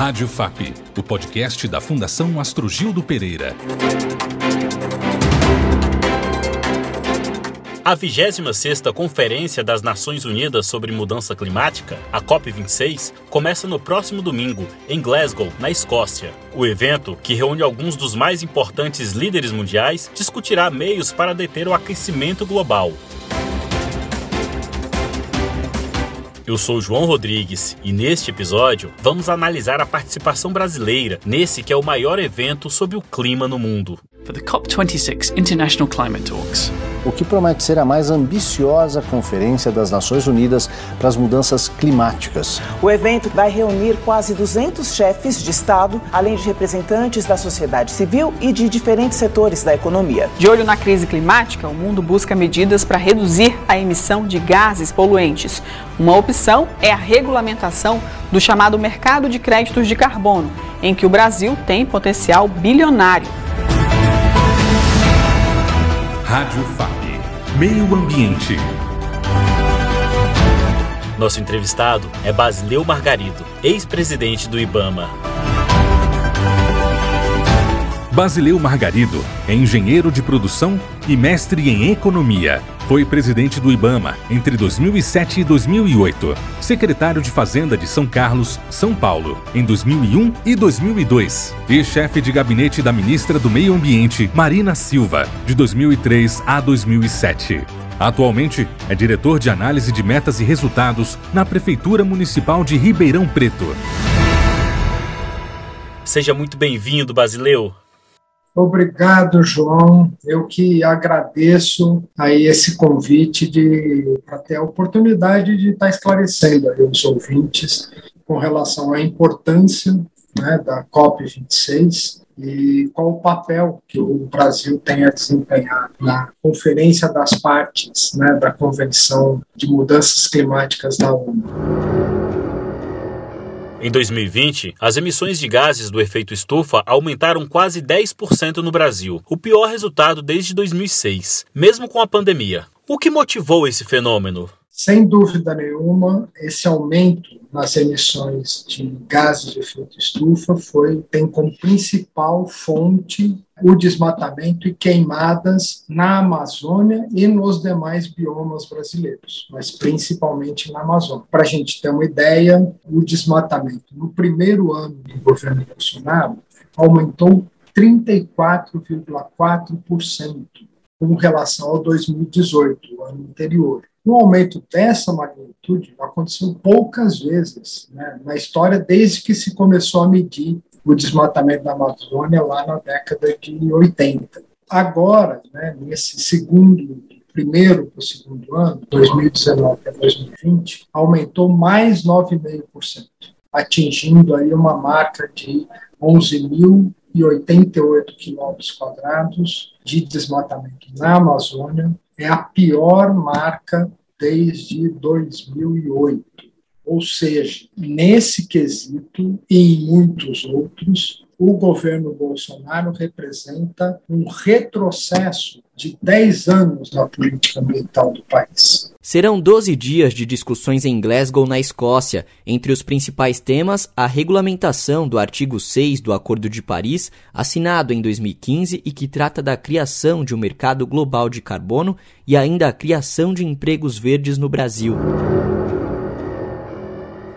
Rádio FAP, o podcast da Fundação Astrogildo Pereira. A 26ª Conferência das Nações Unidas sobre Mudança Climática, a COP26, começa no próximo domingo, em Glasgow, na Escócia. O evento, que reúne alguns dos mais importantes líderes mundiais, discutirá meios para deter o aquecimento global. Eu sou João Rodrigues e neste episódio vamos analisar a participação brasileira nesse que é o maior evento sobre o clima no mundo. For the COP26 International Climate Talks, o que promete ser a mais ambiciosa conferência das Nações Unidas para as mudanças climáticas. O evento vai reunir quase 200 chefes de Estado, além de representantes da sociedade civil e de diferentes setores da economia. De olho na crise climática, o mundo busca medidas para reduzir a emissão de gases poluentes. Uma opção é a regulamentação do chamado mercado de créditos de carbono, em que o Brasil tem potencial bilionário. Rádio FAP. Meio Ambiente. Nosso entrevistado é Basileu Margarido, ex-presidente do IBAMA. Basileu Margarido é engenheiro de produção e mestre em economia. Foi presidente do IBAMA entre 2007 e 2008, secretário de Fazenda de São Carlos, São Paulo, em 2001 e 2002, e chefe de gabinete da ministra do Meio Ambiente, Marina Silva, de 2003 a 2007. Atualmente é diretor de análise de metas e resultados na Prefeitura Municipal de Ribeirão Preto. Seja muito bem-vindo, Basileu. Obrigado, João. Eu que agradeço aí esse convite de ter a oportunidade de estar esclarecendo aí os ouvintes com relação à importância né, da COP26 e qual o papel que o Brasil tem a desempenhar na Conferência das Partes né, da Convenção de Mudanças Climáticas da ONU. Em 2020, as emissões de gases do efeito estufa aumentaram quase 10% no Brasil, o pior resultado desde 2006, mesmo com a pandemia. O que motivou esse fenômeno? Sem dúvida nenhuma, esse aumento nas emissões de gases de efeito estufa foi tem como principal fonte o desmatamento e queimadas na Amazônia e nos demais biomas brasileiros, mas principalmente na Amazônia. Para a gente ter uma ideia, o desmatamento no primeiro ano do governo Bolsonaro aumentou 34,4% com relação ao 2018, o ano anterior. Um aumento dessa magnitude aconteceu poucas vezes né, na história desde que se começou a medir o desmatamento da Amazônia lá na década de 80. Agora, né, nesse segundo, primeiro para o segundo ano, 2019 a 2020, aumentou mais 9,5%, atingindo aí uma marca de 11.088 quilômetros quadrados de desmatamento na Amazônia, é a pior marca desde 2008. Ou seja, nesse quesito e em muitos outros, o governo Bolsonaro representa um retrocesso de 10 anos na política ambiental do país. Serão 12 dias de discussões em Glasgow, na Escócia. Entre os principais temas, a regulamentação do artigo 6 do Acordo de Paris, assinado em 2015 e que trata da criação de um mercado global de carbono e ainda a criação de empregos verdes no Brasil.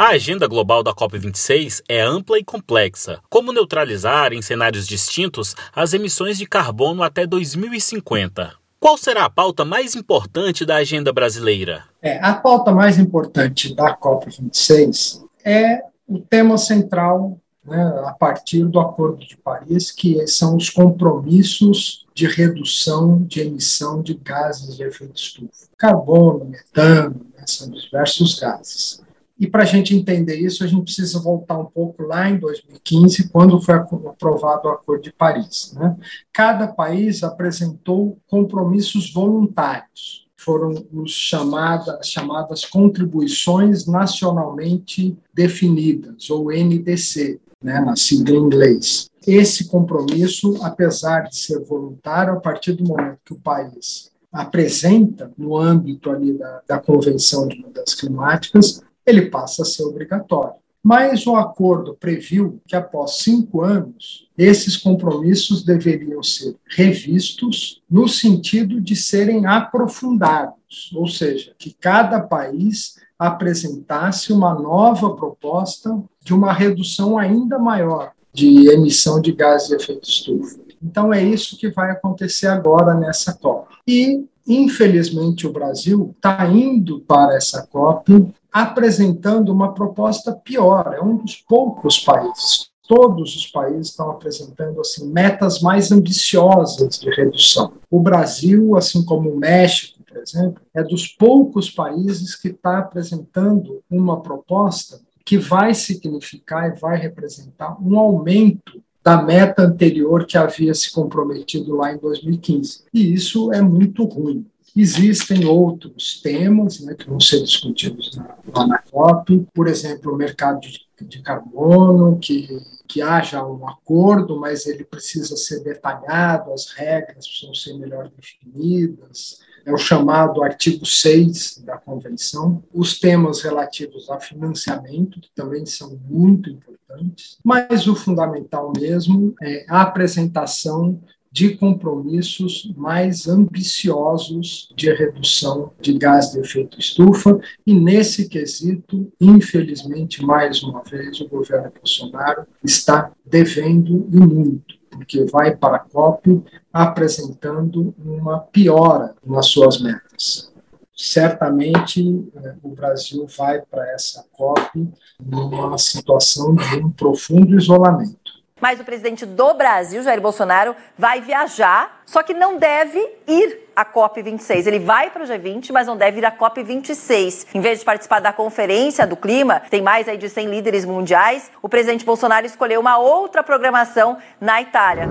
A agenda global da COP26 é ampla e complexa. Como neutralizar, em cenários distintos, as emissões de carbono até 2050? Qual será a pauta mais importante da agenda brasileira? É, a pauta mais importante da COP26 é o tema central né, a partir do Acordo de Paris, que são os compromissos de redução de emissão de gases de efeito estufa. Carbono, metano, né, são diversos gases. E para a gente entender isso, a gente precisa voltar um pouco lá em 2015, quando foi aprovado o Acordo de Paris. Né? Cada país apresentou compromissos voluntários. Foram os chamada, as chamadas contribuições nacionalmente definidas, ou NDC, né, na sigla em inglês. Esse compromisso, apesar de ser voluntário, a partir do momento que o país apresenta no âmbito ali da, da Convenção de Mudanças Climáticas, ele passa a ser obrigatório. Mas o acordo previu que, após cinco anos, esses compromissos deveriam ser revistos no sentido de serem aprofundados, ou seja, que cada país apresentasse uma nova proposta de uma redução ainda maior de emissão de gás de efeito estufa. Então é isso que vai acontecer agora nessa COP. E infelizmente o Brasil está indo para essa COP apresentando uma proposta pior. É um dos poucos países. Todos os países estão apresentando assim metas mais ambiciosas de redução. O Brasil, assim como o México, por exemplo, é dos poucos países que está apresentando uma proposta que vai significar e vai representar um aumento da meta anterior que havia se comprometido lá em 2015. E isso é muito ruim. Existem outros temas né, que vão ser discutidos na, lá na COP, por exemplo, o mercado de, de carbono, que, que haja um acordo, mas ele precisa ser detalhado, as regras precisam ser melhor definidas, é o chamado artigo 6 da Convenção, os temas relativos a financiamento, que também são muito importantes, mas o fundamental mesmo é a apresentação de compromissos mais ambiciosos de redução de gás de efeito estufa, e nesse quesito, infelizmente, mais uma vez, o governo Bolsonaro está devendo e muito, porque vai para a COP apresentando uma piora nas suas metas. Certamente eh, o Brasil vai para essa COP numa situação de um profundo isolamento. Mas o presidente do Brasil, Jair Bolsonaro, vai viajar, só que não deve ir à COP26. Ele vai para o G20, mas não deve ir à COP26. Em vez de participar da conferência do clima, tem mais aí de 100 líderes mundiais, o presidente Bolsonaro escolheu uma outra programação na Itália.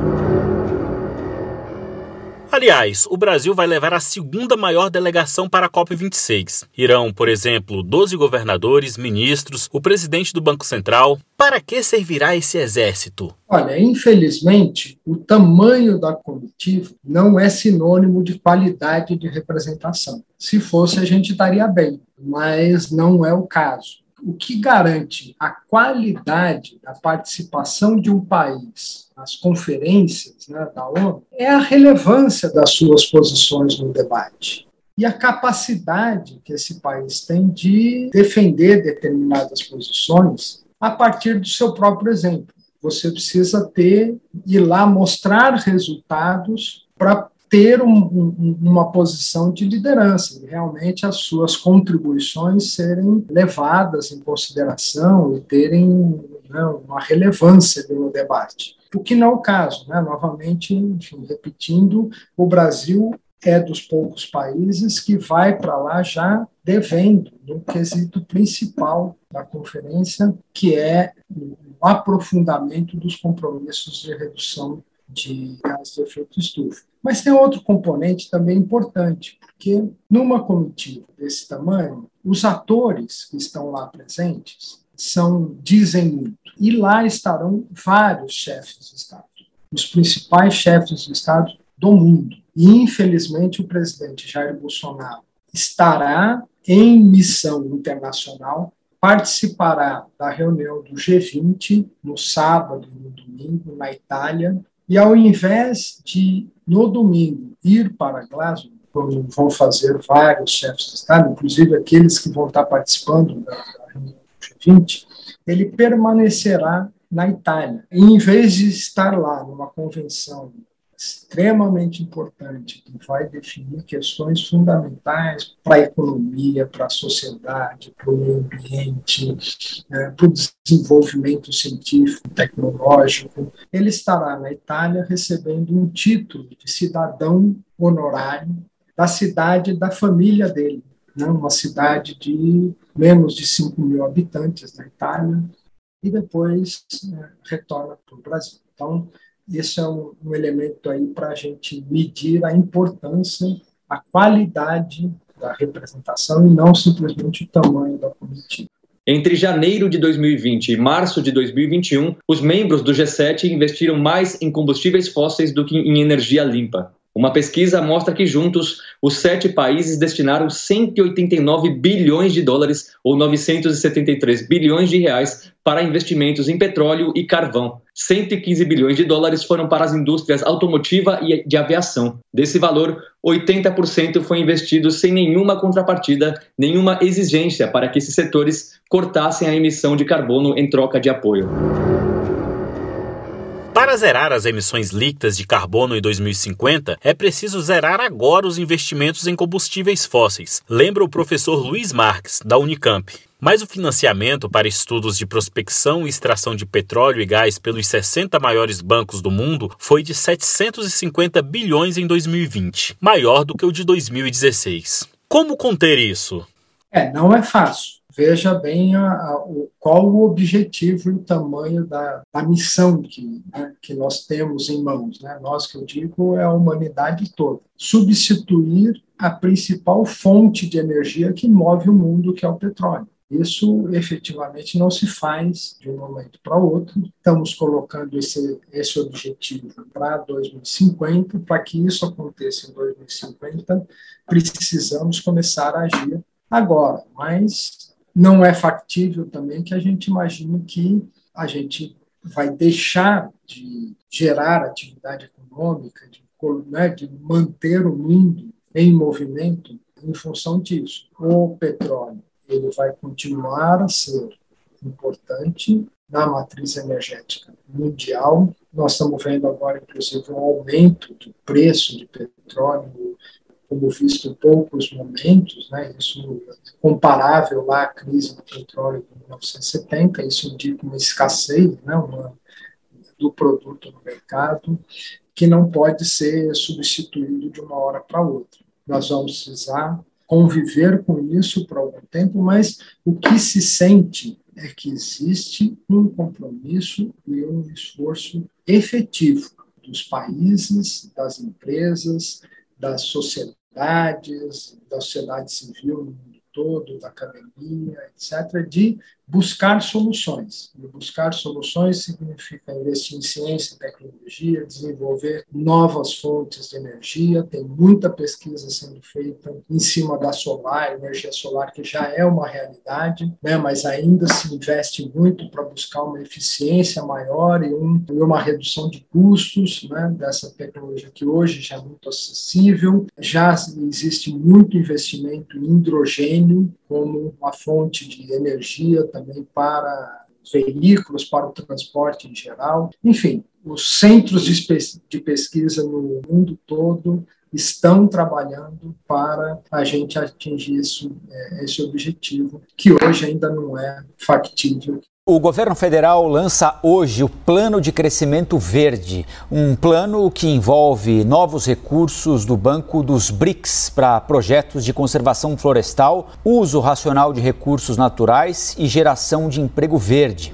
Aliás, o Brasil vai levar a segunda maior delegação para a COP26. Irão, por exemplo, 12 governadores, ministros, o presidente do Banco Central. Para que servirá esse exército? Olha, infelizmente, o tamanho da comitiva não é sinônimo de qualidade de representação. Se fosse, a gente estaria bem, mas não é o caso. O que garante a qualidade da participação de um país nas conferências né, da ONU é a relevância das suas posições no debate e a capacidade que esse país tem de defender determinadas posições a partir do seu próprio exemplo. Você precisa ter ir lá mostrar resultados para ter um, um, uma posição de liderança, e realmente as suas contribuições serem levadas em consideração e terem né, uma relevância no debate. O que não é o caso, né? novamente, enfim, repetindo, o Brasil é dos poucos países que vai para lá já devendo no quesito principal da conferência, que é o aprofundamento dos compromissos de redução de gás de efeito estufa. Mas tem outro componente também importante, porque numa comitiva desse tamanho, os atores que estão lá presentes são dizem muito. E lá estarão vários chefes de Estado, os principais chefes de Estado do mundo. E, infelizmente, o presidente Jair Bolsonaro estará em missão internacional, participará da reunião do G20 no sábado e no domingo na Itália, e ao invés de, no domingo, ir para Glasgow, como vão fazer vários chefes de Estado, inclusive aqueles que vão estar participando da, da reunião do G20, ele permanecerá na Itália. E, em vez de estar lá numa convenção extremamente importante, que vai definir questões fundamentais para a economia, para a sociedade, para o meio ambiente, é, para o desenvolvimento científico, tecnológico. Ele estará na Itália recebendo um título de cidadão honorário da cidade da família dele, né? uma cidade de menos de 5 mil habitantes na Itália, e depois é, retorna para o Brasil. Então, esse é um, um elemento aí para a gente medir a importância, a qualidade da representação e não simplesmente o tamanho da comitiva. Entre janeiro de 2020 e março de 2021, os membros do G7 investiram mais em combustíveis fósseis do que em energia limpa. Uma pesquisa mostra que juntos os sete países destinaram 189 bilhões de dólares ou 973 bilhões de reais para investimentos em petróleo e carvão. 115 bilhões de dólares foram para as indústrias automotiva e de aviação. Desse valor, 80% foi investido sem nenhuma contrapartida, nenhuma exigência para que esses setores cortassem a emissão de carbono em troca de apoio. Para zerar as emissões líquidas de carbono em 2050, é preciso zerar agora os investimentos em combustíveis fósseis, lembra o professor Luiz Marques, da Unicamp. Mas o financiamento para estudos de prospecção e extração de petróleo e gás pelos 60 maiores bancos do mundo foi de 750 bilhões em 2020, maior do que o de 2016. Como conter isso? É, não é fácil. Veja bem a, a, o, qual o objetivo e o tamanho da, da missão que, né, que nós temos em mãos. Né? Nós, que eu digo, é a humanidade toda. Substituir a principal fonte de energia que move o mundo, que é o petróleo. Isso efetivamente não se faz de um momento para outro. Estamos colocando esse, esse objetivo para 2050. Para que isso aconteça em 2050, precisamos começar a agir agora. Mas não é factível também que a gente imagine que a gente vai deixar de gerar atividade econômica, de, né, de manter o mundo em movimento em função disso. O petróleo ele vai continuar a ser importante na matriz energética mundial. Nós estamos vendo agora, inclusive, um aumento do preço de petróleo, como visto em poucos momentos, né? isso comparável lá à crise do petróleo de 1970, isso indica uma escassez né? uma, do produto no mercado, que não pode ser substituído de uma hora para outra. Nós vamos precisar conviver com isso por algum tempo, mas o que se sente é que existe um compromisso e um esforço efetivo dos países, das empresas, das sociedades, da sociedade civil no mundo todo, da academia, etc., de buscar soluções. E buscar soluções significa investir em ciência e tecnologia, desenvolver novas fontes de energia. Tem muita pesquisa sendo feita em cima da solar, energia solar, que já é uma realidade, né? mas ainda se investe muito para buscar uma eficiência maior e, um, e uma redução de custos né? dessa tecnologia que hoje já é muito acessível. Já existe muito investimento em hidrogênio como uma fonte de energia também para veículos, para o transporte em geral. Enfim, os centros de pesquisa no mundo todo estão trabalhando para a gente atingir isso, é, esse objetivo, que hoje ainda não é factível. O governo federal lança hoje o Plano de Crescimento Verde, um plano que envolve novos recursos do Banco dos BRICS para projetos de conservação florestal, uso racional de recursos naturais e geração de emprego verde.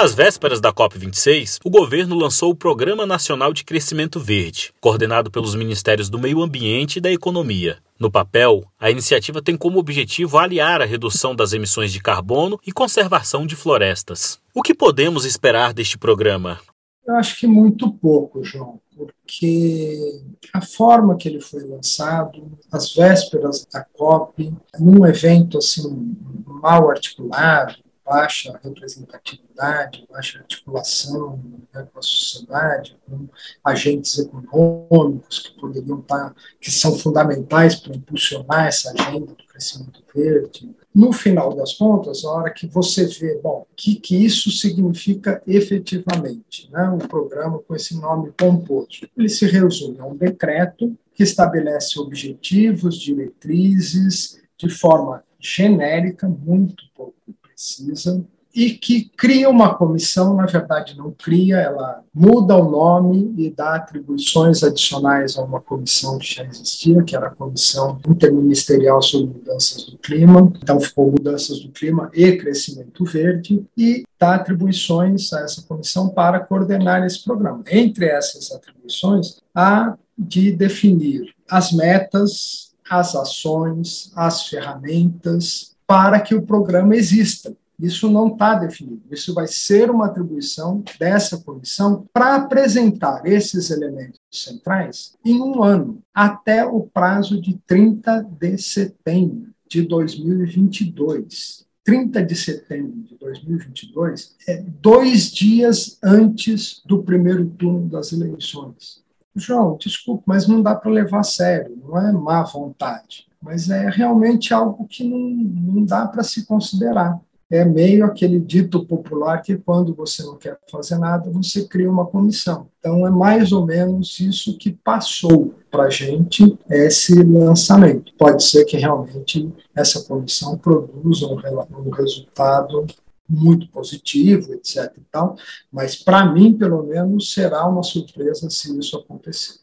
Às vésperas da COP26, o governo lançou o Programa Nacional de Crescimento Verde, coordenado pelos Ministérios do Meio Ambiente e da Economia. No papel, a iniciativa tem como objetivo aliar a redução das emissões de carbono e conservação de florestas. O que podemos esperar deste programa? Eu acho que muito pouco, João, porque a forma que ele foi lançado, às vésperas da COP, num evento assim mal articulado, baixa representatividade, baixa articulação né, com a sociedade, com agentes econômicos que poderiam estar, que são fundamentais para impulsionar essa agenda do crescimento verde. No final das contas, a hora que você vê, bom, o que, que isso significa efetivamente, né, um programa com esse nome pomposo, ele se resume a um decreto que estabelece objetivos, diretrizes, de forma genérica, muito pouco precisa, e que cria uma comissão, na verdade não cria, ela muda o nome e dá atribuições adicionais a uma comissão que já existia, que era a Comissão Interministerial sobre Mudanças do Clima, então ficou Mudanças do Clima e Crescimento Verde, e dá atribuições a essa comissão para coordenar esse programa. Entre essas atribuições, há de definir as metas, as ações, as ferramentas, para que o programa exista. Isso não está definido. Isso vai ser uma atribuição dessa comissão para apresentar esses elementos centrais em um ano, até o prazo de 30 de setembro de 2022. 30 de setembro de 2022 é dois dias antes do primeiro turno das eleições. João, desculpe, mas não dá para levar a sério, não é má vontade, mas é realmente algo que não, não dá para se considerar é meio aquele dito popular que quando você não quer fazer nada, você cria uma comissão. Então, é mais ou menos isso que passou para a gente esse lançamento. Pode ser que realmente essa comissão produza um, um resultado muito positivo, etc. E tal, mas para mim, pelo menos, será uma surpresa se isso acontecer.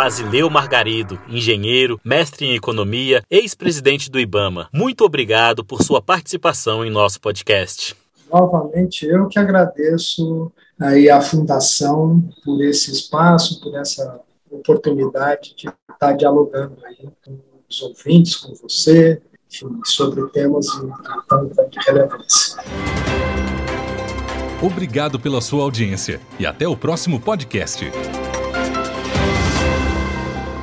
Basileu Margarido, engenheiro, mestre em economia, ex-presidente do IBAMA. Muito obrigado por sua participação em nosso podcast. Novamente, eu que agradeço aí a Fundação por esse espaço, por essa oportunidade de estar dialogando aí com os ouvintes, com você, enfim, sobre temas de tanta relevância. Obrigado pela sua audiência e até o próximo podcast.